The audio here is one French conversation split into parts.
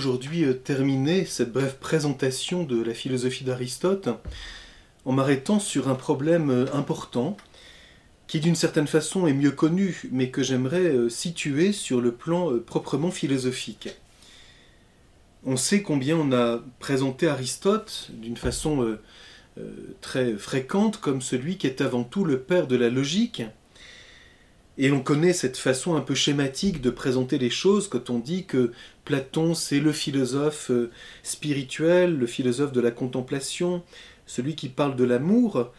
Aujourd'hui euh, terminer cette brève présentation de la philosophie d'Aristote en m'arrêtant sur un problème euh, important qui d'une certaine façon est mieux connu, mais que j'aimerais euh, situer sur le plan proprement philosophique. On sait combien on a présenté Aristote d'une façon très fréquente comme celui qui est avant tout le père de la logique, et l'on connaît cette façon un peu schématique de présenter les choses quand on dit que Platon c'est le philosophe euh, spirituel, le philosophe de la contemplation, celui qui parle de l'amour,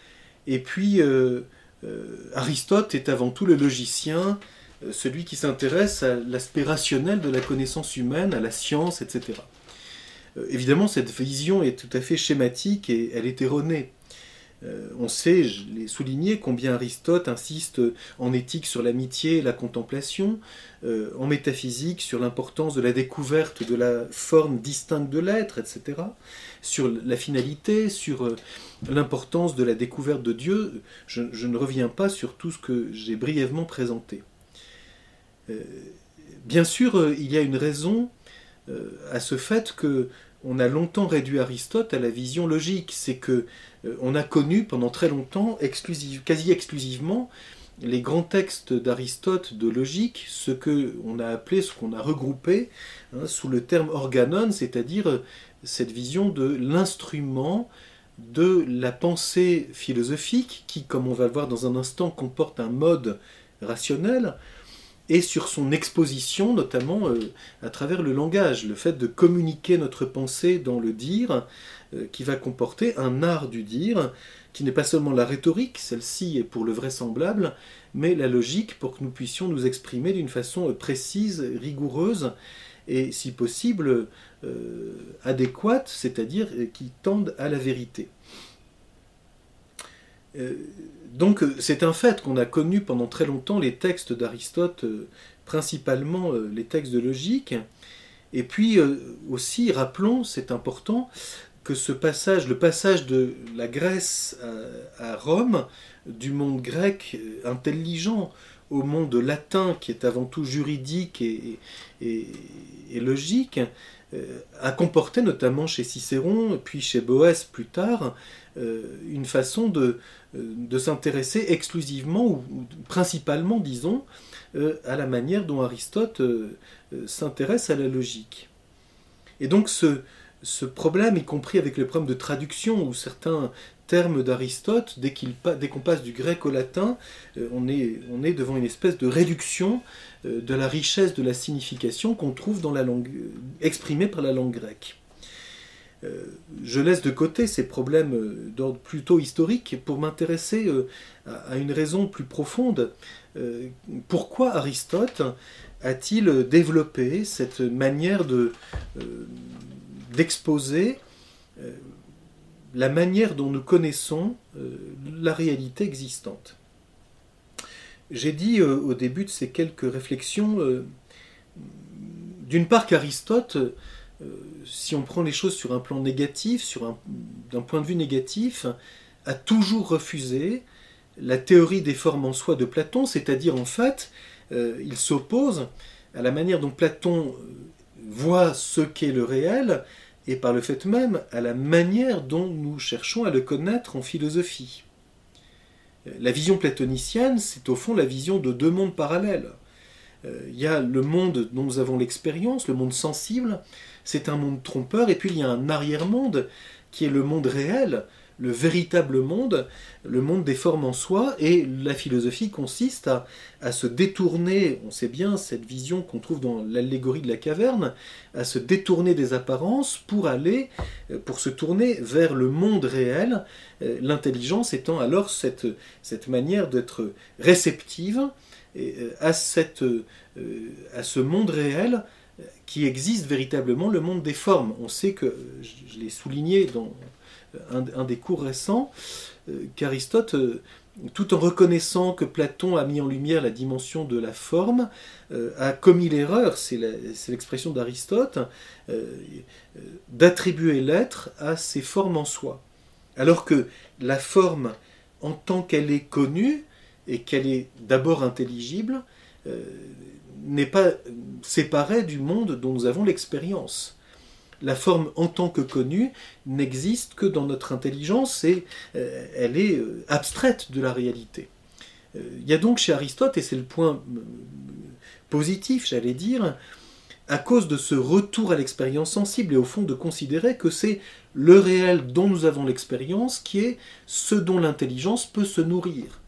et puis euh, euh, Aristote est avant tout le logicien, celui qui s'intéresse à l'aspect rationnel de la connaissance humaine, à la science, etc. évidemment, cette vision est tout à fait schématique et elle est erronée. Euh, on sait, je l'ai souligné, combien Aristote insiste en éthique sur l'amitié et la contemplation, euh, en métaphysique sur l'importance de la découverte de la forme distincte de l'être, etc., sur la finalité, sur euh, l'importance de la découverte de Dieu. Je, ne reviens pas sur tout ce que j'ai brièvement présenté. bien sûr, il y a une raison à ce fait que on a longtemps réduit Aristote à la vision logique. C'est que on a connu pendant très longtemps, quasi exclusivement, les grands textes d'Aristote de logique, ce que on a appelé, ce qu'on a regroupé hein, sous le terme organon, c'est-à-dire euh, cette vision de l'instrument de la pensée philosophique, qui, comme on va le voir dans un instant, comporte un mode rationnel, et sur son exposition, notamment euh, à travers le langage, le fait de communiquer notre pensée dans le dire, euh, qui va comporter un art du dire, qui n'est pas seulement la rhétorique, celle-ci est pour le vraisemblable, mais la logique pour que nous puissions nous exprimer d'une façon précise, rigoureuse, et si possible euh, adéquate, c'est-à-dire qui tende à la vérité. Euh, donc c'est un fait qu'on a connu pendant très longtemps les textes d'Aristote, euh, principalement euh, les textes de logique. Et puis aussi, rappelons, c'est important, que ce passage, le passage de la Grèce à, Rome, du monde grec intelligent au monde latin qui est avant tout juridique et, et logique, a comporté notamment chez Cicéron, puis chez Boès plus tard, une façon de, euh, de s'intéresser exclusivement ou, principalement, disons, euh, à la manière dont Aristote euh, s'intéresse à la logique. Et donc ce, problème, y compris avec le problème de traduction, où certains termes d'Aristote, dès qu'on passe du grec au latin, on est, on, est, devant une espèce de réduction de la richesse de la signification qu'on trouve dans la langue, exprimée par la langue grecque. Euh, je laisse de côté ces problèmes euh, d'ordre plutôt historique pour m'intéresser euh, à une raison plus profonde. Pourquoi Aristote a-t-il développé cette manière de, d'exposer la manière dont nous connaissons la réalité existante? J'ai dit au début de ces quelques réflexions, d'une part qu'Aristote si on prend les choses sur un plan négatif, d'un point de vue négatif, a toujours refusé la théorie des formes en soi de Platon, c'est-à-dire en fait, euh, il s'oppose à la manière dont Platon euh, voit ce qu'est le réel, et par le fait même à la manière dont nous cherchons à le connaître en philosophie. La vision platonicienne, c'est au fond la vision de deux mondes parallèles. Il y a le monde dont nous avons l'expérience, le monde sensible, c'est un monde trompeur, et puis il y a un arrière-monde qui est le monde réel, le véritable monde, le monde des formes en soi, et la philosophie consiste à, se détourner, on sait bien cette vision qu'on trouve dans l'allégorie de la caverne, à se détourner des apparences pour aller, pour se tourner vers le monde réel, euh, l'intelligence étant alors cette, cette manière d'être réceptive à, cette, à ce monde réel qui existe véritablement, le monde des formes. On sait que, je l'ai souligné dans un, des cours récents, qu'Aristote tout en reconnaissant que Platon a mis en lumière la dimension de la forme, euh, a commis l'erreur, c'est l'expression d'Aristote, euh, d'attribuer l'être à ses formes en soi. Alors que la forme, en tant qu'elle est connue et qu'elle est d'abord intelligible, euh, n'est pas séparée du monde dont nous avons l'expérience la forme en tant que connue n'existe que dans notre intelligence et euh, elle est euh, abstraite de la réalité. Euh, il y a donc chez Aristote, et c'est le point positif, j'allais dire, à cause de ce retour à l'expérience sensible et au fond de considérer que c'est le réel dont nous avons l'expérience qui est ce dont l'intelligence peut se nourrir.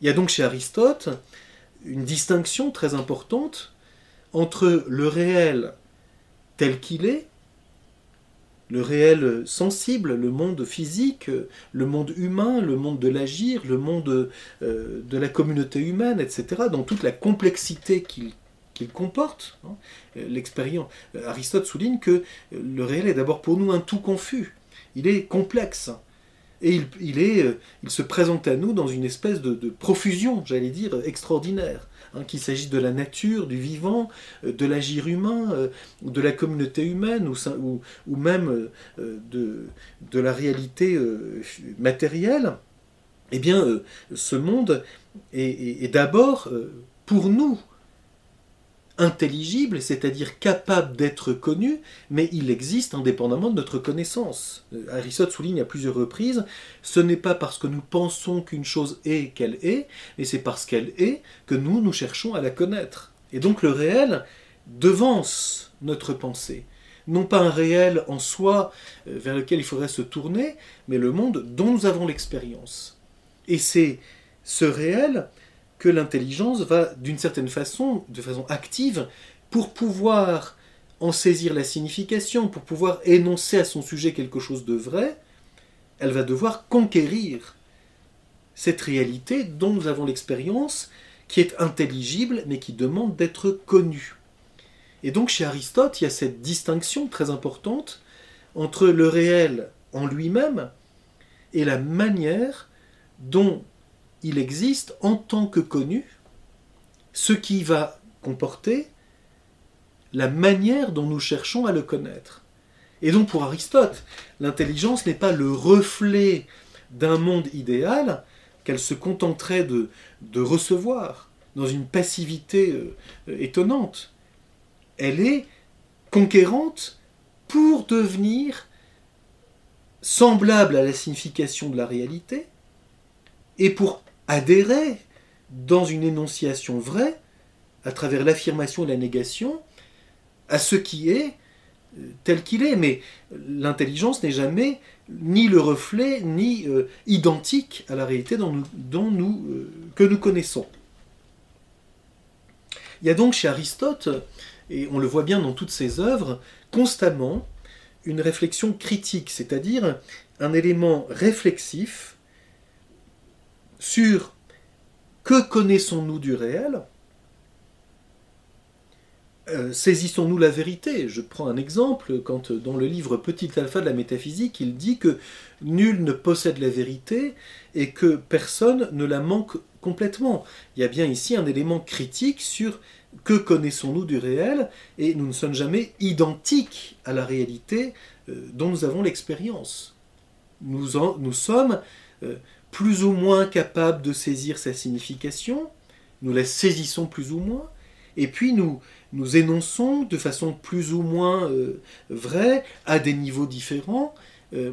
Il y a donc chez Aristote une distinction très importante entre le réel tel qu'il est le réel sensible, le monde physique, le monde humain, le monde de l'agir, le monde euh, de la communauté humaine, etc., dans toute la complexité qu'il comporte. Hein. L'expérience. Aristote souligne que le réel est d'abord pour nous un tout confus. Il est complexe. Et il, est, il se présente à nous dans une espèce de profusion, j'allais dire, extraordinaire. Hein, qu'il s'agisse de la nature, du vivant, euh, de l'agir humain, euh, de la communauté humaine, ou, même euh, de, la réalité matérielle, eh bien, ce monde est d'abord pour nous intelligible, c'est-à-dire capable d'être connu, mais il existe indépendamment de notre connaissance. Euh, Aristote souligne à plusieurs reprises, ce n'est pas parce que nous pensons qu'une chose est qu'elle est, mais c'est parce qu'elle est que nous, nous cherchons à la connaître. Et donc le réel devance notre pensée. Non pas un réel en soi euh, vers lequel il faudrait se tourner, mais le monde dont nous avons l'expérience. Et c'est ce réel que l'intelligence va, d'une certaine façon, de façon active, pour pouvoir en saisir la signification, pour pouvoir énoncer à son sujet quelque chose de vrai, elle va devoir conquérir cette réalité dont nous avons l'expérience, qui est intelligible, mais qui demande d'être connue. Et donc chez Aristote, il y a cette distinction très importante entre le réel en lui-même et la manière dont il existe en tant que connu ce qui va comporter la manière dont nous cherchons à le connaître. Et donc pour Aristote, l'intelligence n'est pas le reflet d'un monde idéal qu'elle se contenterait de, recevoir dans une passivité euh, étonnante. Elle est conquérante pour devenir semblable à la signification de la réalité et pour adhérer dans une énonciation vraie, à travers l'affirmation et la négation, à ce qui est euh, tel qu'il est. Mais l'intelligence n'est jamais ni le reflet, ni euh, identique à la réalité dont nous, euh, que nous connaissons. Il y a donc chez Aristote, et on le voit bien dans toutes ses œuvres, constamment une réflexion critique, c'est-à-dire un élément réflexif sur que connaissons-nous du réel euh, Saisissons-nous la vérité Je prends un exemple, quand dans le livre Petit alpha de la métaphysique, il dit que nul ne possède la vérité et que personne ne la manque complètement. Il y a bien ici un élément critique sur que connaissons-nous du réel et nous ne sommes jamais identiques à la réalité euh, dont nous avons l'expérience. Nous, nous sommes euh, plus ou moins capable de saisir sa signification, nous la saisissons plus ou moins, et puis nous, nous énonçons de façon plus ou moins euh, vraie, à des niveaux différents, euh,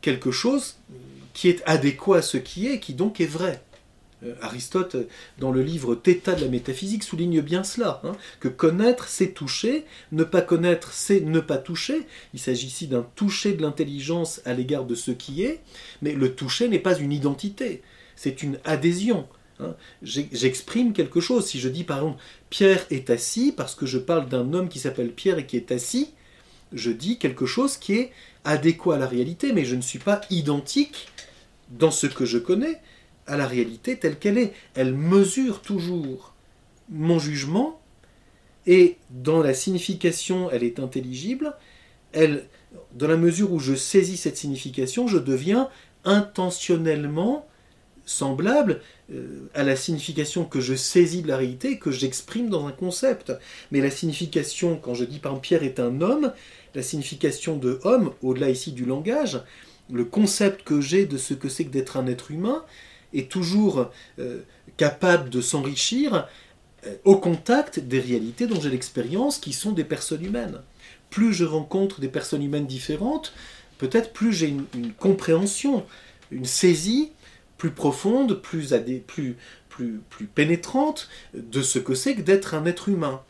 quelque chose qui est adéquat à ce qui est, qui donc est vrai. Euh, Aristote, dans le livre Theta de la métaphysique, souligne bien cela, hein, que connaître, c'est toucher, ne pas connaître, c'est ne pas toucher. Il s'agit ici d'un toucher de l'intelligence à l'égard de ce qui est, mais le toucher n'est pas une identité, c'est une adhésion. Hein. J'exprime quelque chose. Si je dis par exemple Pierre est assis, parce que je parle d'un homme qui s'appelle Pierre et qui est assis, je dis quelque chose qui est adéquat à la réalité, mais je ne suis pas identique dans ce que je connais à la réalité telle qu'elle est. Elle mesure toujours mon jugement, et dans la signification, elle est intelligible. Elle, dans la mesure où je saisis cette signification, je deviens intentionnellement semblable euh, à la signification que je saisis de la réalité que j'exprime dans un concept. Mais la signification, quand je dis par Pierre est un homme, la signification de homme, au-delà ici du langage, le concept que j'ai de ce que c'est que d'être un être humain, est toujours euh, capable de s'enrichir euh, au contact des réalités dont j'ai l'expérience, qui sont des personnes humaines. Plus je rencontre des personnes humaines différentes, peut-être plus j'ai une, compréhension, une saisie plus profonde, plus, plus, plus, plus pénétrante de ce que c'est que d'être un être humain.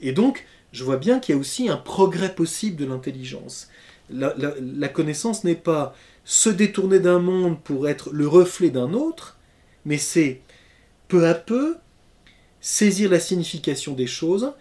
Et donc, je vois bien qu'il y a aussi un progrès possible de l'intelligence. La, connaissance n'est pas se détourner d'un monde pour être le reflet d'un autre, mais c'est peu à peu saisir la signification des choses,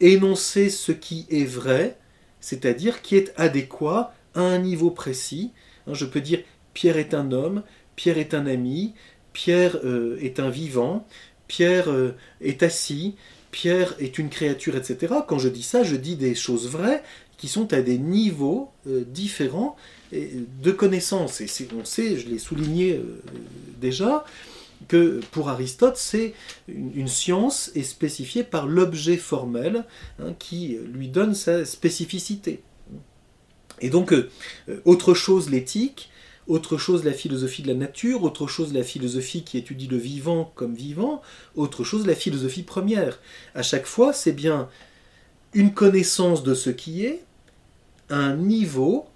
énoncer ce qui est vrai, c'est-à-dire qui est adéquat à un niveau précis. Hein, je peux dire Pierre est un homme, Pierre est un ami, Pierre euh, est un vivant, Pierre euh, est assis, Pierre est une créature, etc. Quand je dis ça, je dis des choses vraies qui sont à des niveaux euh, différents de connaissance. Et on sait, je l'ai souligné déjà, que pour Aristote, c'est une, science est spécifiée par l'objet formel hein, qui lui donne sa spécificité. Et donc, autre chose l'éthique, autre chose la philosophie de la nature, autre chose la philosophie qui étudie le vivant comme vivant, autre chose la philosophie première. À chaque fois, c'est bien une connaissance de ce qui est, un niveau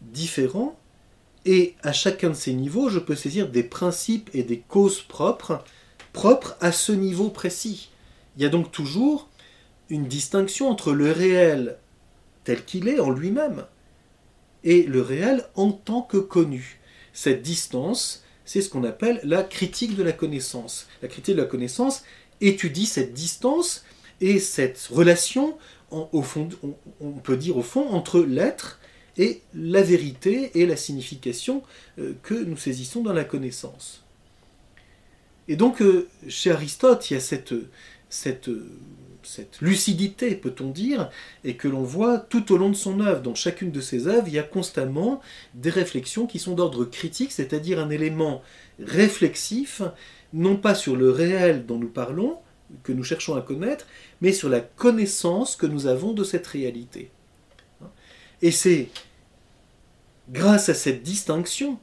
différent, et à chacun de ces niveaux, je peux saisir des principes et des causes propres, propres à ce niveau précis. Il y a donc toujours une distinction entre le réel tel qu'il est en lui-même, et le réel en tant que connu. Cette distance, c'est ce qu'on appelle la critique de la connaissance. La critique de la connaissance étudie cette distance et cette relation, au fond, on, peut dire au fond, entre l'être et la vérité et la signification euh, que nous saisissons dans la connaissance. Et donc, euh, chez Aristote, il y a cette, lucidité, peut-on dire, et que l'on voit tout au long de son œuvre. Dans chacune de ses œuvres, il y a constamment des réflexions qui sont d'ordre critique, c'est-à-dire un élément réflexif, non pas sur le réel dont nous parlons, que nous cherchons à connaître, mais sur la connaissance que nous avons de cette réalité. Et c'est grâce à cette distinction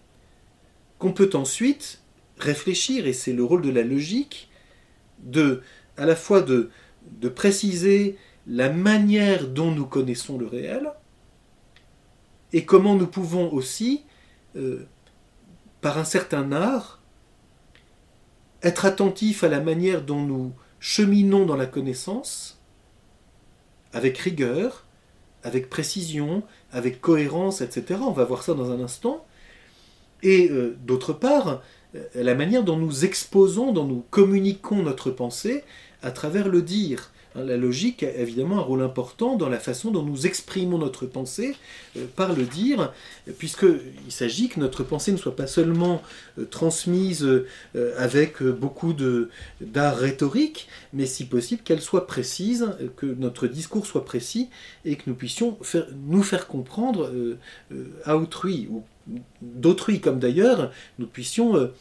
qu'on peut ensuite réfléchir, et c'est le rôle de la logique, à la fois de, de préciser la manière dont nous connaissons le réel et comment nous pouvons aussi, euh, par un certain art, être attentifs à la manière dont nous cheminons dans la connaissance, avec rigueur, avec précision, avec cohérence, etc. On va voir ça dans un instant. Et euh, d'autre part, euh, la manière dont nous exposons, dont nous communiquons notre pensée, à travers le dire. Hein, la logique a évidemment un rôle important dans la façon dont nous exprimons notre pensée euh, par le dire, puisqu'il s'agit que notre pensée ne soit pas seulement euh, transmise euh, avec beaucoup d'art rhétorique, mais si possible qu'elle soit précise, que notre discours soit précis et que nous puissions nous faire comprendre à autrui, ou d'autrui comme d'ailleurs, nous puissions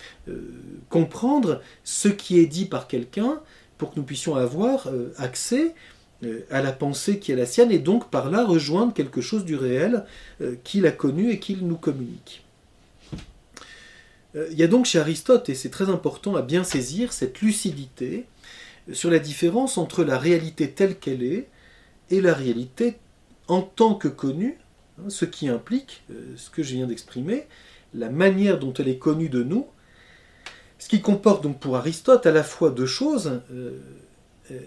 comprendre ce qui est dit par quelqu'un pour que nous puissions avoir euh, accès euh, à la pensée qui est la sienne et donc par là rejoindre quelque chose du réel euh, qu'il a connu et qu'il nous communique. Il y a donc chez Aristote, et c'est très important à bien saisir, cette lucidité sur la différence entre la réalité telle qu'elle est et la réalité en tant que connue, hein, ce qui implique, ce que je viens d'exprimer, la manière dont elle est connue de nous ce qui comporte donc pour Aristote à la fois deux choses. Euh, euh,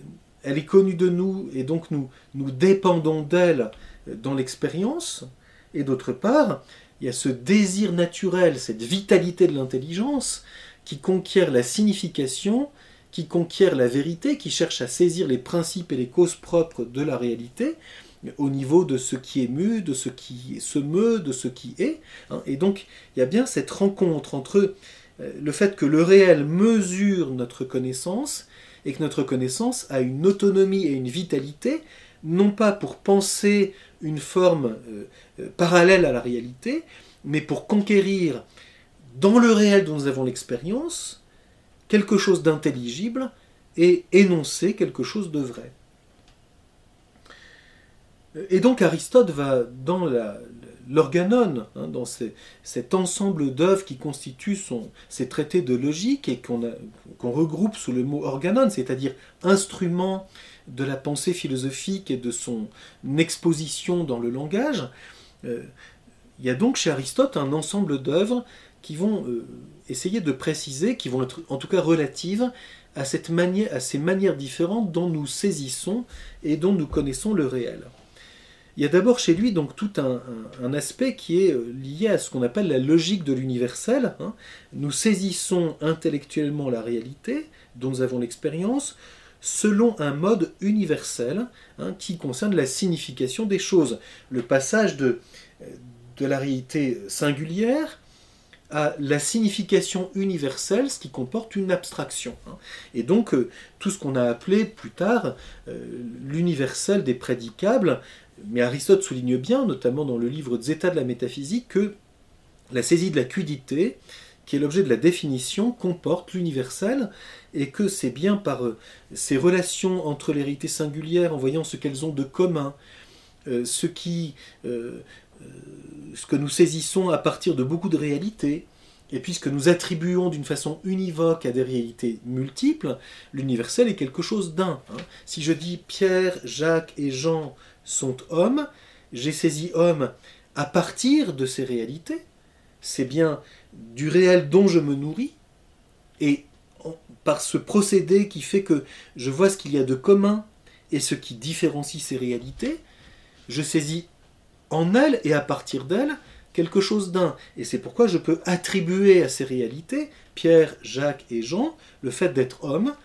elle est connue de nous et donc nous, nous dépendons d'elle dans l'expérience. Et d'autre part, il y a ce désir naturel, cette vitalité de l'intelligence qui conquiert la signification, qui conquiert la vérité, qui cherche à saisir les principes et les causes propres de la réalité au niveau de ce qui est mu, de ce qui se meut, de ce qui est. Hein. Et donc, il y a bien cette rencontre entre le fait que le réel mesure notre connaissance et que notre connaissance a une autonomie et une vitalité, non pas pour penser une forme parallèle à la réalité, mais pour conquérir dans le réel dont nous avons l'expérience quelque chose d'intelligible et énoncer quelque chose de vrai. Et donc Aristote va dans l'organon, hein, dans cet ensemble d'œuvres qui constituent son, ces traités de logique et qu'on regroupe sous le mot organon, c'est-à-dire instrument de la pensée philosophique et de son exposition dans le langage. Euh, il y a donc chez Aristote un ensemble d'œuvres qui vont euh, essayer de préciser, qui vont être en tout cas relatives à ces manières différentes dont nous saisissons et dont nous connaissons le réel. Il y a d'abord chez lui donc tout un, aspect qui est euh, lié à ce qu'on appelle la logique de l'universel. Hein. Nous saisissons intellectuellement la réalité dont nous avons l'expérience selon un mode universel hein, qui concerne la signification des choses. Le passage de, de la réalité singulière à la signification universelle, ce qui comporte une abstraction. Hein. Et donc, euh, tout ce qu'on a appelé plus tard euh, l'universel des prédicables, mais Aristote souligne bien, notamment dans le livre Zeta de la métaphysique, que la saisie de la quidité, qui est l'objet de la définition, comporte l'universel, et que c'est bien par euh, ces relations entre les réalités singulières, en voyant ce qu'elles ont de commun, ce qui euh, ce que nous saisissons à partir de beaucoup de réalités, et puisque nous attribuons d'une façon univoque à des réalités multiples, l'universel est quelque chose d'un. Hein. Si je dis Pierre, Jacques et Jean sont hommes, j'ai saisi homme à partir de ces réalités. C'est bien du réel dont je me nourris, et par ce procédé qui fait que je vois ce qu'il y a de commun et ce qui différencie ces réalités, je saisis en elle et à partir d'elle quelque chose d'un. Et c'est pourquoi je peux attribuer à ces réalités, Pierre, Jacques et Jean, le fait d'être homme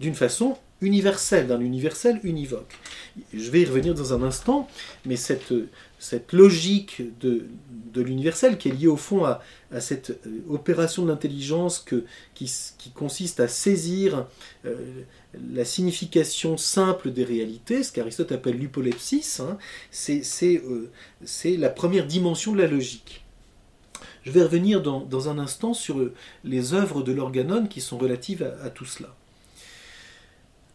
d'une façon universelle, d'un universel univoque. Je vais y revenir dans un instant, mais cette, cette logique de, de l'universel qui est liée au fond à, cette euh, opération de l'intelligence qui, qui, consiste à saisir euh, la signification simple des réalités, ce qu'Aristote appelle l'hypolepsis, hein, euh, c'est la première dimension de la logique. Je vais revenir dans, un instant sur les œuvres de l'organon qui sont relatives à, tout cela.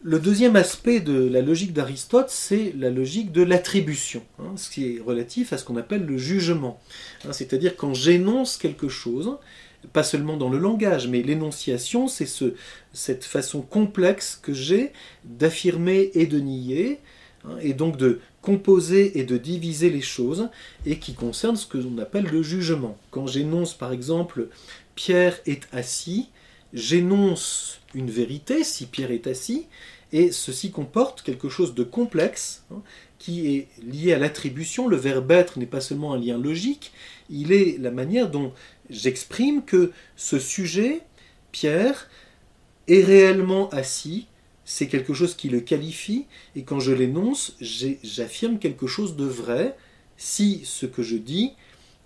Le deuxième aspect de la logique d'Aristote, c'est la logique de l'attribution, hein, ce qui est relatif à ce qu'on appelle le jugement. Hein, c'est-à-dire quand j'énonce quelque chose, pas seulement dans le langage, mais l'énonciation, c'est ce, cette façon complexe que j'ai d'affirmer et de nier, hein, et donc de composer et de diviser les choses, et qui concerne ce que l'on appelle le jugement. Quand j'énonce par exemple Pierre est assis, j'énonce une vérité, si Pierre est assis, et ceci comporte quelque chose de complexe, hein, qui est lié à l'attribution. Le verbe être n'est pas seulement un lien logique, il est la manière dont j'exprime que ce sujet, Pierre, est réellement assis, c'est quelque chose qui le qualifie, et quand je l'énonce, j'affirme quelque chose de vrai si ce que je dis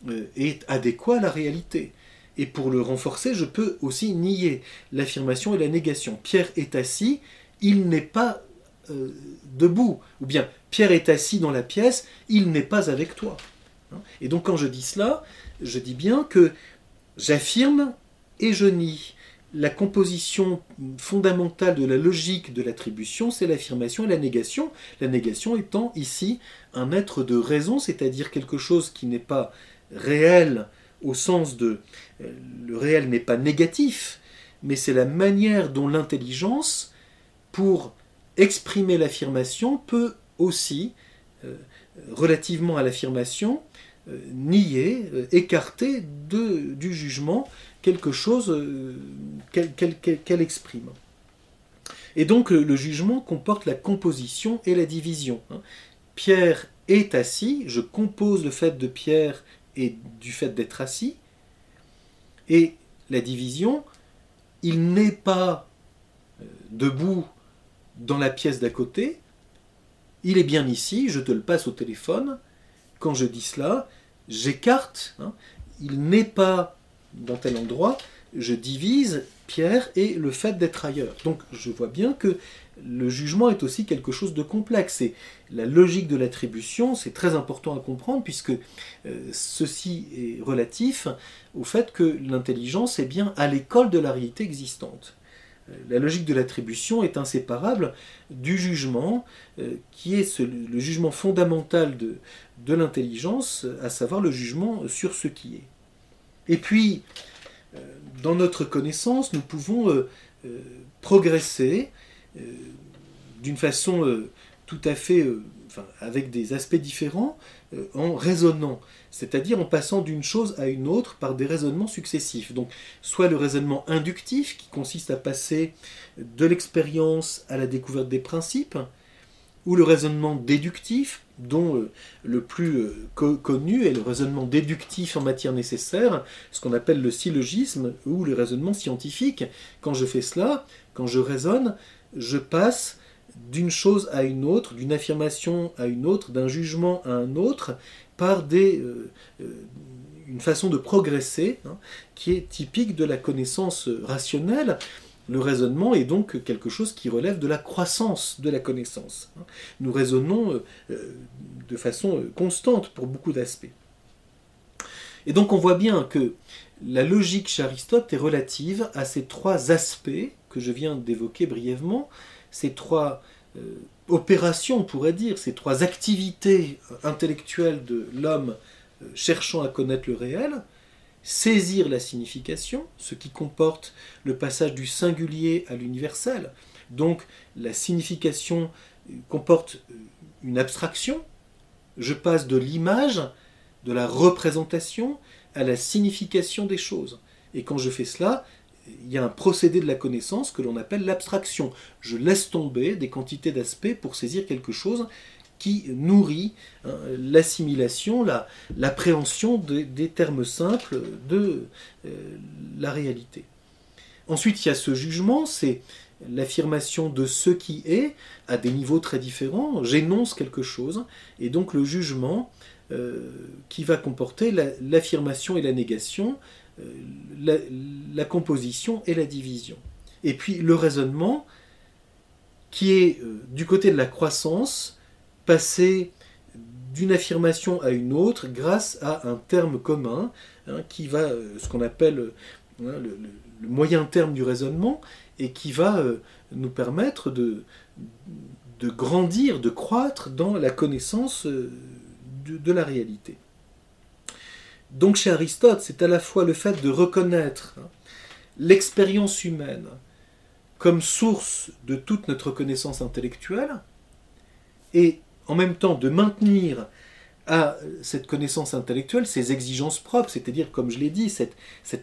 euh, est adéquat à la réalité. Et pour le renforcer, je peux aussi nier l'affirmation et la négation. Pierre est assis, il n'est pas euh, debout. Ou bien Pierre est assis dans la pièce, il n'est pas avec toi. Et donc quand je dis cela, je dis bien que j'affirme et je nie. La composition fondamentale de la logique de l'attribution, c'est l'affirmation et la négation. La négation étant ici un être de raison, c'est-à-dire quelque chose qui n'est pas réel au sens de euh, le réel n'est pas négatif, mais c'est la manière dont l'intelligence, pour exprimer l'affirmation, peut aussi, euh, relativement à l'affirmation, euh, nier, écarter du jugement quelque chose qu'elle exprime. Et donc le, jugement comporte la composition et la division. Hein. Pierre est assis, je compose le fait de Pierre et du fait d'être assis, et la division, il n'est pas debout dans la pièce d'à côté, il est bien ici, je te le passe au téléphone, quand je dis cela, j'écarte, hein, il n'est pas dans tel endroit, je divise Pierre et le fait d'être ailleurs. Donc je vois bien que le jugement est aussi quelque chose de complexe. Et la logique de l'attribution, c'est très important à comprendre puisque euh, ceci est relatif au fait que l'intelligence est bien à l'école de la réalité existante. Euh, la logique de l'attribution est inséparable du jugement, euh, qui est le jugement fondamental de, de l'intelligence, à savoir le jugement sur ce qui est. Et puis, dans notre connaissance, nous pouvons progresser d'une façon tout à fait, avec des aspects différents, en raisonnant c'est-à-dire en passant d'une chose à une autre par des raisonnements successifs. Donc, soit le raisonnement inductif, qui consiste à passer de l'expérience à la découverte des principes, ou le raisonnement déductif, dont euh, le plus euh, connu est le raisonnement déductif en matière nécessaire, ce qu'on appelle le syllogisme ou le raisonnement scientifique. Quand je fais cela, quand je raisonne, je passe d'une chose à une autre, d'une affirmation à une autre, d'un jugement à un autre, par des, euh, euh, une façon de progresser hein, qui est typique de la connaissance rationnelle. Le raisonnement est donc quelque chose qui relève de la croissance de la connaissance. Hein. Nous raisonnons euh, de façon constante pour beaucoup d'aspects. Et donc on voit bien que la logique chez Aristote est relative à ces trois aspects que je viens d'évoquer brièvement, ces trois opérations, on pourrait dire, ces trois activités intellectuelles de l'homme euh, cherchant à connaître le réel, saisir la signification, ce qui comporte le passage du singulier à l'universel. Donc la signification euh, comporte euh, une abstraction. Je passe de l'image, de la représentation, à la signification des choses. Et quand je fais cela, il y a un procédé de la connaissance que l'on appelle l'abstraction. Je laisse tomber des quantités d'aspects pour saisir quelque chose qui nourrit hein, l'assimilation, l'appréhension des termes simples de euh, la réalité. Ensuite, il y a ce jugement, c'est l'affirmation de ce qui est à des niveaux très différents. J'énonce quelque chose, et donc le jugement euh, qui va comporter l'affirmation et la négation, euh, la, composition et la division. Et puis le raisonnement, qui est euh, du côté de la croissance, passer d'une affirmation à une autre grâce à un terme commun, hein, qui va, euh, ce qu'on appelle hein, le, moyen terme du raisonnement, et qui va nous permettre de, grandir, de croître dans la connaissance de la réalité. Donc chez Aristote, c'est à la fois le fait de reconnaître l'expérience humaine comme source de toute notre connaissance intellectuelle, et en même temps de maintenir à cette connaissance intellectuelle ses exigences propres, c'est-à-dire, comme je l'ai dit, cet,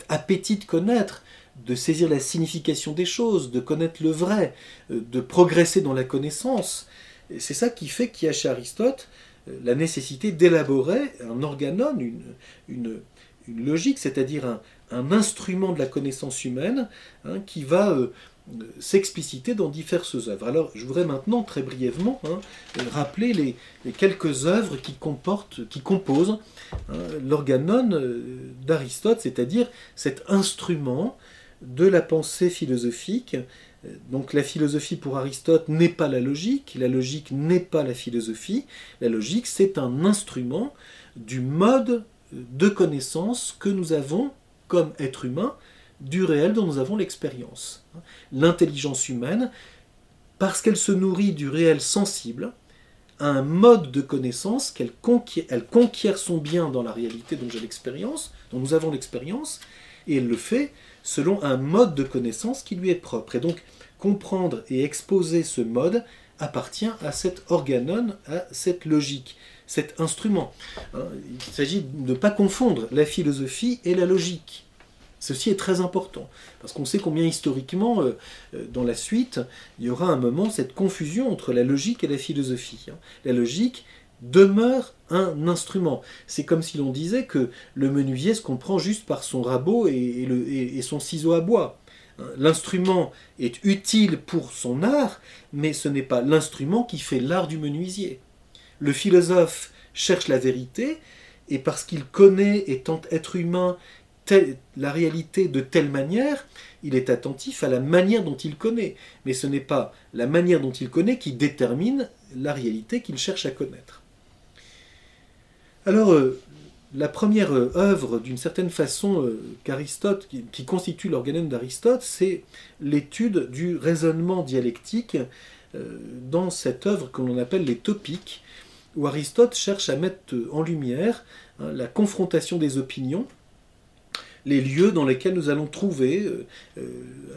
appétit de connaître, de saisir la signification des choses, de connaître le vrai, euh, de progresser dans la connaissance. C'est ça qui fait qu'il y a chez Aristote la nécessité d'élaborer un organon, une, logique, c'est-à-dire un, instrument de la connaissance humaine hein, qui va euh, s'expliciter dans diverses œuvres. Alors je voudrais maintenant très brièvement hein, rappeler les, quelques œuvres qui, comportent, qui composent hein, l'organon euh, d'Aristote, c'est-à-dire cet instrument de la pensée philosophique donc la philosophie pour Aristote n'est pas la logique, la logique n'est pas la philosophie, la logique c'est un instrument du mode de connaissance que nous avons comme être humain du réel dont nous avons l'expérience. L'intelligence humaine, parce qu'elle se nourrit du réel sensible, a un mode de connaissance qu'elle conquiert, elle conquiert son bien dans la réalité dont j'ai l'expérience, dont nous avons l'expérience, et elle le fait selon un mode de connaissance qui lui est propre. Et donc, comprendre et exposer ce mode appartient à cet organon, à cette logique, cet instrument. Hein, il s'agit de ne pas confondre la philosophie et la logique. Ceci est très important, parce qu'on sait combien historiquement, euh, euh, dans la suite, il y aura un moment cette confusion entre la logique et la philosophie. Hein. La logique demeure un instrument. C'est comme si l'on disait que le menuisier se comprend juste par son rabot et, son ciseau à bois. L'instrument est utile pour son art, mais ce n'est pas l'instrument qui fait l'art du menuisier. Le philosophe cherche la vérité, et parce qu'il connaît tente être humain la réalité de telle manière, il est attentif à la manière dont il connaît. Mais ce n'est pas la manière dont il connaît qui détermine la réalité qu'il cherche à connaître. Alors, euh, la première euh, œuvre, d'une certaine façon, euh, qui, constitue l'organème d'Aristote, c'est l'étude du raisonnement dialectique dans cette œuvre que l'on appelle les topiques, où Aristote cherche à mettre en lumière hein, la confrontation des opinions, les lieux dans lesquels nous allons trouver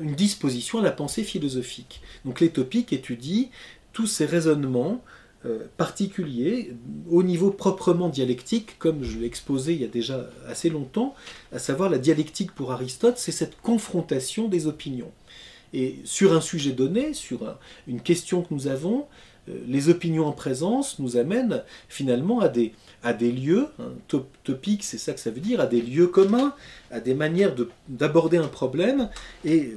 une disposition à la pensée philosophique. Donc les topiques étudient tous ces raisonnements euh, particuliers au niveau proprement dialectique, comme je l'ai exposé il y a déjà assez longtemps, à savoir la dialectique pour Aristote, c'est cette confrontation des opinions. Et sur un sujet donné, sur une question que nous avons, euh, les opinions en présence nous amènent finalement à des, à des lieux, hein, c'est ça que ça veut dire, à des lieux communs, à des manières d'aborder un problème, et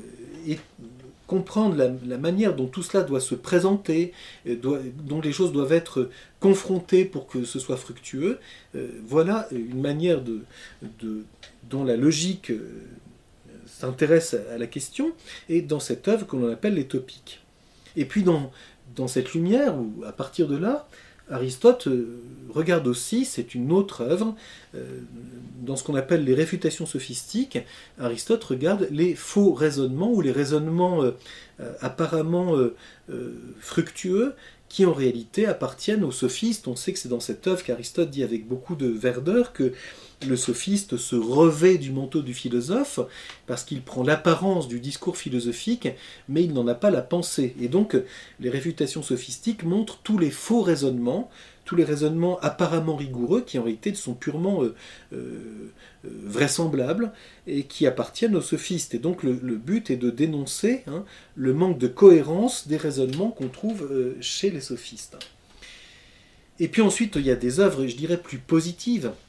comprendre la, manière dont tout cela doit se présenter, euh, dont les choses doivent être confrontées pour que ce soit fructueux, euh, voilà une manière de, dont la logique euh, s'intéresse à la question, et dans cette œuvre que l'on appelle les topiques. Et puis dans, dans cette lumière, ou à partir de là, Aristote euh, regarde aussi, c'est une autre œuvre, euh, dans ce qu'on appelle les réfutations sophistiques, Aristote regarde les faux raisonnements ou les raisonnements euh, apparemment fructueux qui en réalité appartiennent aux sophistes. On sait que c'est dans cette œuvre qu'Aristote dit avec beaucoup de verdeur que le sophiste se revêt du manteau du philosophe parce qu'il prend l'apparence du discours philosophique, mais il n'en a pas la pensée. Et donc, les réfutations sophistiques montrent tous les faux raisonnements, tous les raisonnements apparemment rigoureux qui en réalité sont purement euh, euh, vraisemblables et qui appartiennent aux sophistes. Et donc, le, but est de dénoncer hein, le manque de cohérence des raisonnements qu'on trouve euh, chez les sophistes. Et puis ensuite, il y a des œuvres, je dirais, plus positives euh,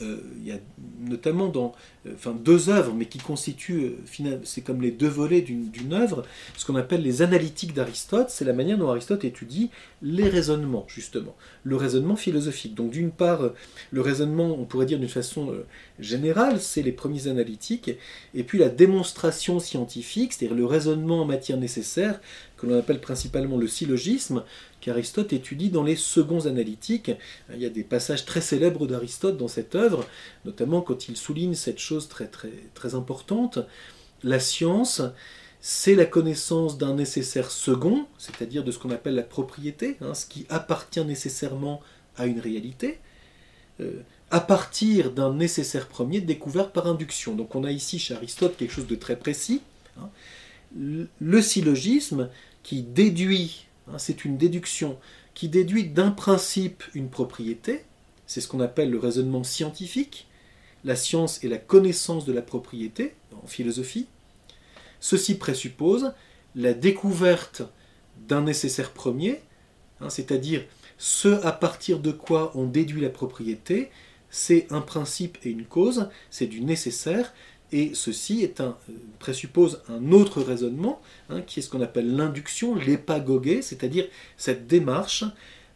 il y a notamment dans euh, deux œuvres, mais qui constituent, euh, c'est comme les deux volets d'une œuvre, ce qu'on appelle les analytiques d'Aristote, c'est la manière dont Aristote étudie les raisonnements, justement, le raisonnement philosophique. Donc d'une part, le raisonnement, on pourrait dire d'une façon générale, c'est les premiers analytiques, et puis la démonstration scientifique, c'est-à-dire le raisonnement en matière nécessaire, que l'on appelle principalement le syllogisme, qu'Aristote étudie dans les seconds analytiques. Il y a des passages très célèbres d'Aristote dans cette œuvre, notamment quand il souligne cette chose très, très, très importante. La science, c'est la connaissance d'un nécessaire second, c'est-à-dire de ce qu'on appelle la propriété, hein, ce qui appartient nécessairement à une réalité, euh, à partir d'un nécessaire premier découvert par induction. Donc on a ici chez Aristote quelque chose de très précis. Hein. Le syllogisme, qui déduit, hein, c'est une déduction, qui déduit d'un principe une propriété, c'est ce qu'on appelle le raisonnement scientifique, la science est la connaissance de la propriété en philosophie. Ceci présuppose la découverte d'un nécessaire premier, hein, c'est-à-dire ce à partir de quoi on déduit la propriété, c'est un principe et une cause, c'est du nécessaire, et ceci est un, euh, présuppose un autre raisonnement, hein, qui est ce qu'on appelle l'induction, l'épagogé, c'est-à-dire cette démarche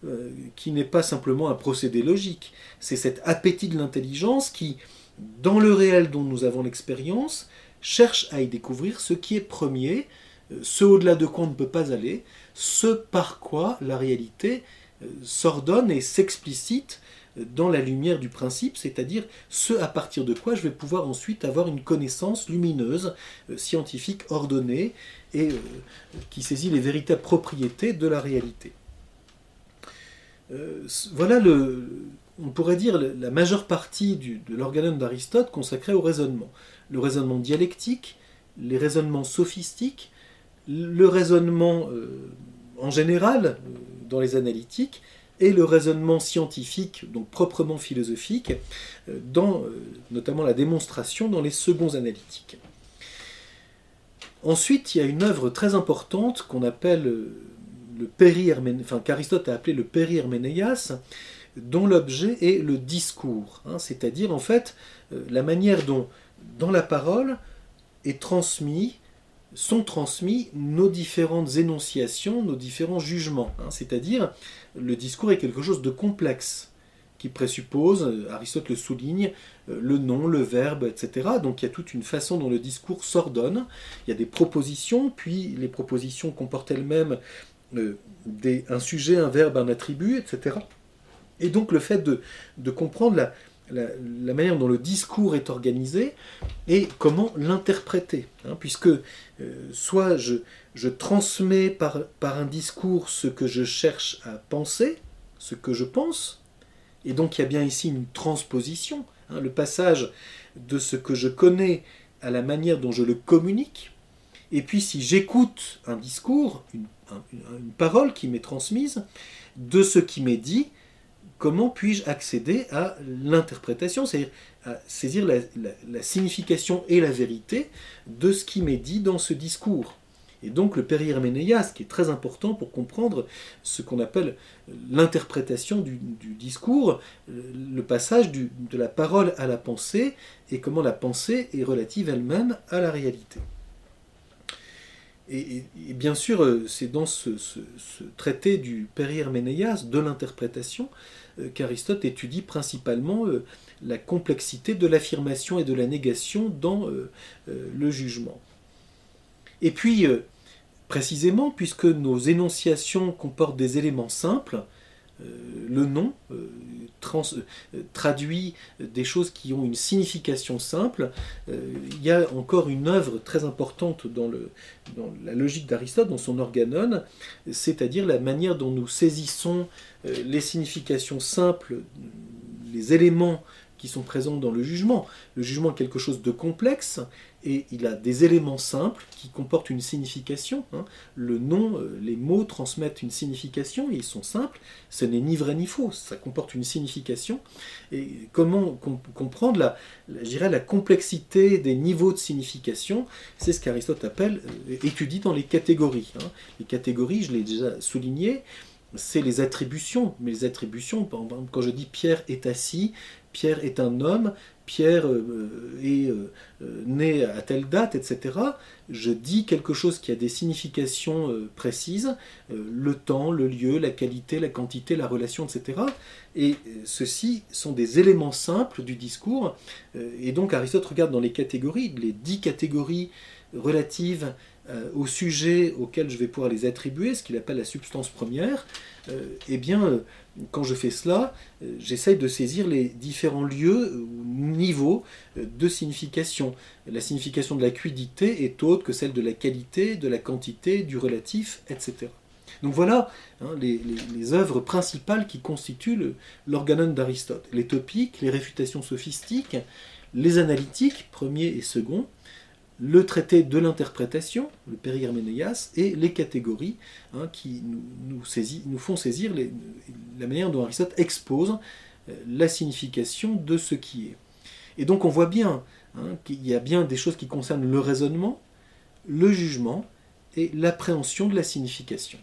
euh, qui n'est pas simplement un procédé logique. C'est cet appétit de l'intelligence qui, dans le réel dont nous avons l'expérience, cherche à y découvrir ce qui est premier, euh, ce au-delà de quoi on ne peut pas aller, ce par quoi la réalité s'ordonne et s'explicite dans la lumière du principe, c'est-à-dire ce à partir de quoi je vais pouvoir ensuite avoir une connaissance lumineuse, euh, scientifique, ordonnée, et euh, qui saisit les véritables propriétés de la réalité. Euh, voilà le, on pourrait dire la majeure partie de l'organum d'Aristote consacrée au raisonnement. Le raisonnement dialectique, les raisonnements sophistiques, le raisonnement en général dans les analytiques, et le raisonnement scientifique, donc proprement philosophique, euh, dans euh, notamment la démonstration dans les seconds analytiques. Ensuite, il y a une œuvre très importante qu'on appelle euh, le enfin qu'Aristote a appelé le péri-herménéas, dont l'objet est le discours, hein, c'est-à-dire en fait la manière dont dans la parole est transmis sont transmis nos différentes énonciations, nos différents jugements. Hein. C'est-à-dire, le discours est quelque chose de complexe, qui présuppose, Aristote le souligne, le nom, le verbe, etc. Donc il y a toute une façon dont le discours s'ordonne. Il y a des propositions, puis les propositions comportent elles-mêmes un sujet, un verbe, un attribut, etc. Et donc le fait de, comprendre la, manière dont le discours est organisé et comment l'interpréter. Hein, puisque euh, soit je, transmets par, un discours ce que je cherche à penser, ce que je pense, et donc il y a bien ici une transposition, hein, le passage de ce que je connais à la manière dont je le communique. Et puis si j'écoute un discours, une parole qui m'est transmise de ce qui m'est dit, comment puis-je accéder à l'interprétation, c'est-à-dire à saisir la, signification et la vérité de ce qui m'est dit dans ce discours. Et donc le périherménéas, qui est très important pour comprendre ce qu'on appelle l'interprétation du, discours, le passage de la parole à la pensée, et comment la pensée est relative elle-même à la réalité. Et, bien sûr, euh, c'est dans ce, traité du Périherménéas de l'interprétation qu'Aristote étudie principalement euh, la complexité de l'affirmation et de la négation dans le jugement. Et puis, précisément, puisque nos énonciations comportent des éléments simples, euh, le nom euh, euh, traduit des choses qui ont une signification simple. il y a encore une œuvre très importante dans, la logique d'Aristote, dans son organon, c'est-à-dire la manière dont nous saisissons les significations simples, les éléments qui sont présents dans le jugement. Le jugement est quelque chose de complexe et il a des éléments simples qui comportent une signification. Hein. Le nom, euh, les mots transmettent une signification ils sont simples. Ce n'est ni vrai ni faux, ça comporte une signification. Et comment comprendre la complexité des niveaux de signification C'est ce qu'Aristote appelle, euh, étudie dans les catégories. Hein. Les catégories, je l'ai déjà souligné, c'est les attributions. Mais les attributions, quand je dis Pierre est assis, Pierre est un homme, Pierre euh, est euh, euh, né à telle date, etc. Je dis quelque chose qui a des significations précises, le temps, le lieu, la qualité, la quantité, la relation, etc. Et ceux-ci sont des éléments simples du discours. Et donc Aristote regarde dans les catégories, les dix catégories relatives au sujet auquel je vais pouvoir les attribuer, ce qu'il appelle la substance première, eh bien, quand je fais cela, euh, j'essaye de saisir les différents lieux ou niveaux euh, de signification. La signification de la quidité est autre que celle de la qualité, de la quantité, du relatif, etc. Donc voilà hein, les, œuvres principales qui constituent l'organon d'Aristote. Les topiques, les réfutations sophistiques, les analytiques, premier et second, le traité de l'interprétation, le périherménéas, et les catégories hein, qui nous, font saisir la manière dont Aristote expose euh, la signification de ce qui est. Et donc on voit bien hein, qu'il y a bien des choses qui concernent le raisonnement, le jugement et l'appréhension de la signification.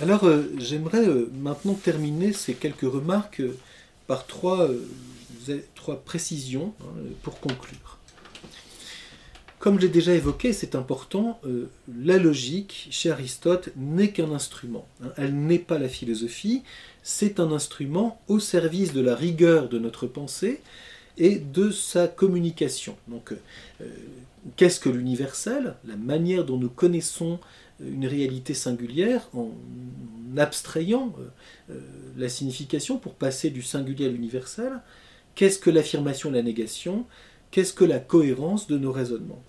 Alors euh, j'aimerais euh, maintenant terminer ces quelques remarques par trois, trois précisions hein, pour conclure. Comme j'ai déjà évoqué, c'est important, euh, la logique chez Aristote n'est qu'un instrument. Hein. elle n'est pas la philosophie, c'est un instrument au service de la rigueur de notre pensée et de sa communication. Donc, euh, qu'est-ce que l'universel? La manière dont nous connaissons une réalité singulière en abstrayant euh, la signification pour passer du singulier à l'universel. Qu'est-ce que l'affirmation et la négation? Qu'est-ce que la cohérence de nos raisonnements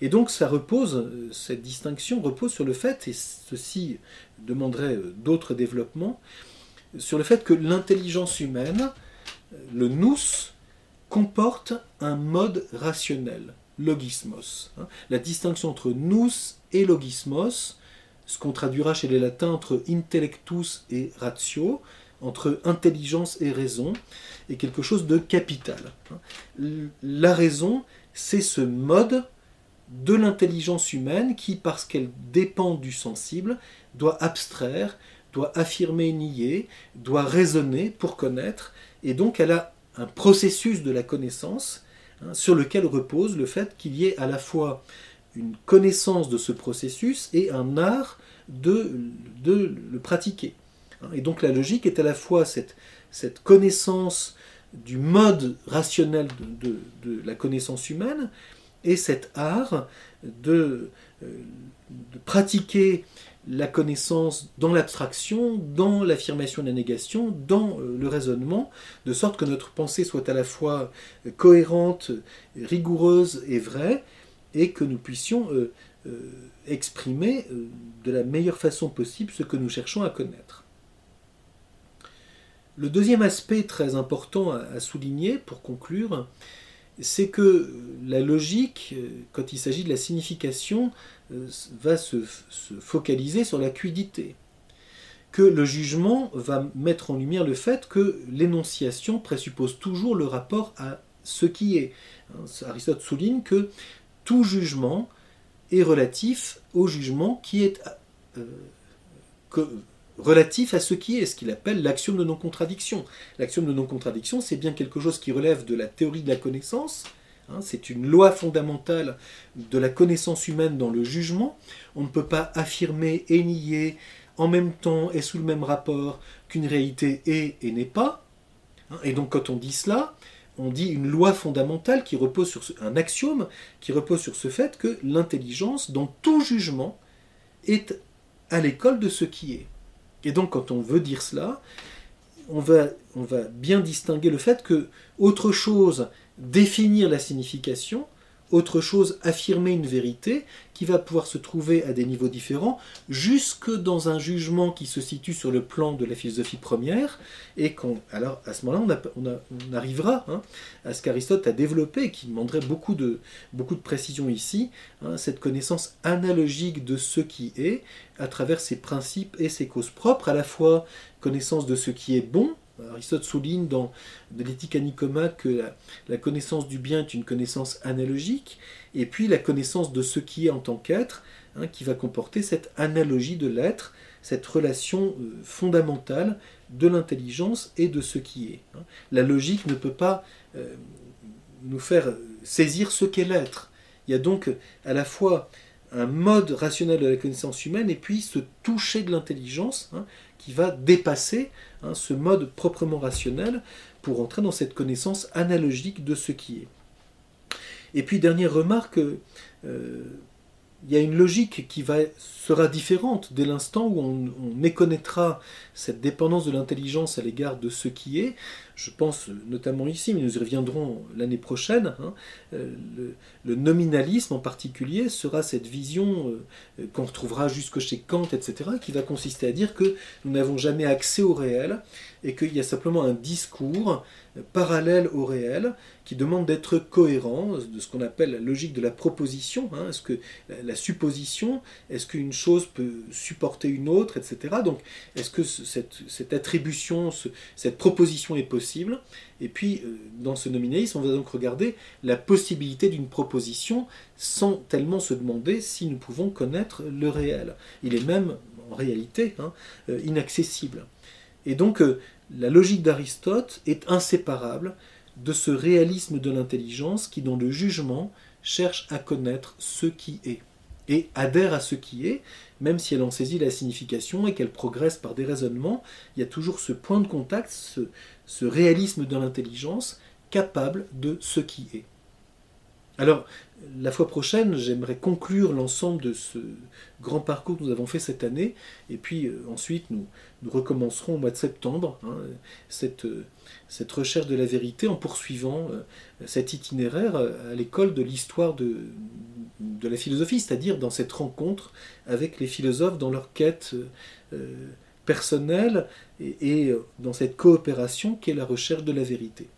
Et donc ça repose, cette distinction repose sur le fait, et ceci demanderait d'autres développements, sur le fait que l'intelligence humaine, le nous, comporte un mode rationnel, logismos. La distinction entre nous et logismos, ce qu'on traduira chez les latins entre intellectus et ratio, entre intelligence et raison, est quelque chose de capital. La raison, c'est ce mode de l'intelligence humaine qui, parce qu'elle dépend du sensible, doit abstraire, doit affirmer, nier, doit raisonner pour connaître, et donc elle a un processus de la connaissance hein, sur lequel repose le fait qu'il y ait à la fois une connaissance de ce processus et un art de le pratiquer. Hein. Et donc la logique est à la fois cette, connaissance du mode rationnel de, la connaissance humaine et cet art de, euh, de pratiquer la connaissance dans l'abstraction, dans l'affirmation et la négation, dans euh, le raisonnement, de sorte que notre pensée soit à la fois cohérente, rigoureuse et vraie, et que nous puissions euh, exprimer de la meilleure façon possible ce que nous cherchons à connaître. Le deuxième aspect très important à, souligner pour conclure, c'est que la logique, quand il s'agit de la signification, euh, va se, focaliser sur la cuidité. Que le jugement va mettre en lumière le fait que l'énonciation présuppose toujours le rapport à ce qui est. Hein, Aristote souligne que tout jugement est relatif au jugement qui est euh, relatif à ce qui est, ce qu'il appelle l'axiome de non-contradiction. L'axiome de non-contradiction, c'est bien quelque chose qui relève de la théorie de la connaissance, hein, c'est une loi fondamentale de la connaissance humaine dans le jugement. On ne peut pas affirmer et nier en même temps et sous le même rapport qu'une réalité est et n'est pas. Hein. Et donc quand on dit cela, on dit une loi fondamentale qui repose sur un axiome qui repose sur ce fait que l'intelligence, dans tout jugement, est à l'école de ce qui est. Et donc quand on veut dire cela, on va, bien distinguer le fait que autre chose, définir la signification, autre chose, affirmer une vérité qui va pouvoir se trouver à des niveaux différents, jusque dans un jugement qui se situe sur le plan de la philosophie première, et qu'on, alors à ce moment-là, on, arrivera hein, à ce qu'Aristote a développé, qui demanderait beaucoup de, beaucoup de précision ici, hein, cette connaissance analogique de ce qui est, à travers ses principes et ses causes propres, à la fois connaissance de ce qui est bon, Aristote souligne dans l'éthique à Nicomate que la, connaissance du bien est une connaissance analogique, et puis la connaissance de ce qui est en tant qu'être, hein, qui va comporter cette analogie de l'être, cette relation euh, fondamentale de l'intelligence et de ce qui est. Hein. La logique ne peut pas euh, nous faire saisir ce qu'est l'être. Il y a donc à la fois un mode rationnel de la connaissance humaine et puis ce toucher de l'intelligence hein, qui va dépasser hein, ce mode proprement rationnel pour entrer dans cette connaissance analogique de ce qui est. Et puis dernière remarque, euh, il y a une logique qui sera différente dès l'instant où on, méconnaîtra cette dépendance de l'intelligence à l'égard de ce qui est. Je pense notamment ici, mais nous y reviendrons l'année prochaine, hein, euh, le, nominalisme en particulier sera cette vision euh, qu'on retrouvera jusque chez Kant, etc., qui va consister à dire que nous n'avons jamais accès au réel et qu'il y a simplement un discours parallèle au réel qui demande d'être cohérent, de ce qu'on appelle la logique de la proposition. Hein. est-ce que la supposition, est-ce qu'une chose peut supporter une autre, etc. Donc, est-ce que cette, attribution, cette proposition est possible? Et puis, euh, dans ce nominalisme, on va donc regarder la possibilité d'une proposition sans tellement se demander si nous pouvons connaître le réel. Il est même, en réalité, hein, euh, inaccessible. Et donc, euh, la logique d'Aristote est inséparable de ce réalisme de l'intelligence qui, dans le jugement, cherche à connaître ce qui est et adhère à ce qui est, même si elle en saisit la signification et qu'elle progresse par des raisonnements, il y a toujours ce point de contact, ce, ce réalisme de l'intelligence capable de ce qui est. Alors, la fois prochaine, j'aimerais conclure l'ensemble de ce grand parcours que nous avons fait cette année, et puis euh, ensuite nous, recommencerons au mois de septembre hein, cette, euh, cette, recherche de la vérité en poursuivant euh, cet itinéraire à l'école de l'histoire de, la philosophie, c'est-à-dire dans cette rencontre avec les philosophes dans leur quête personnelle et dans cette coopération qu'est la recherche de la vérité.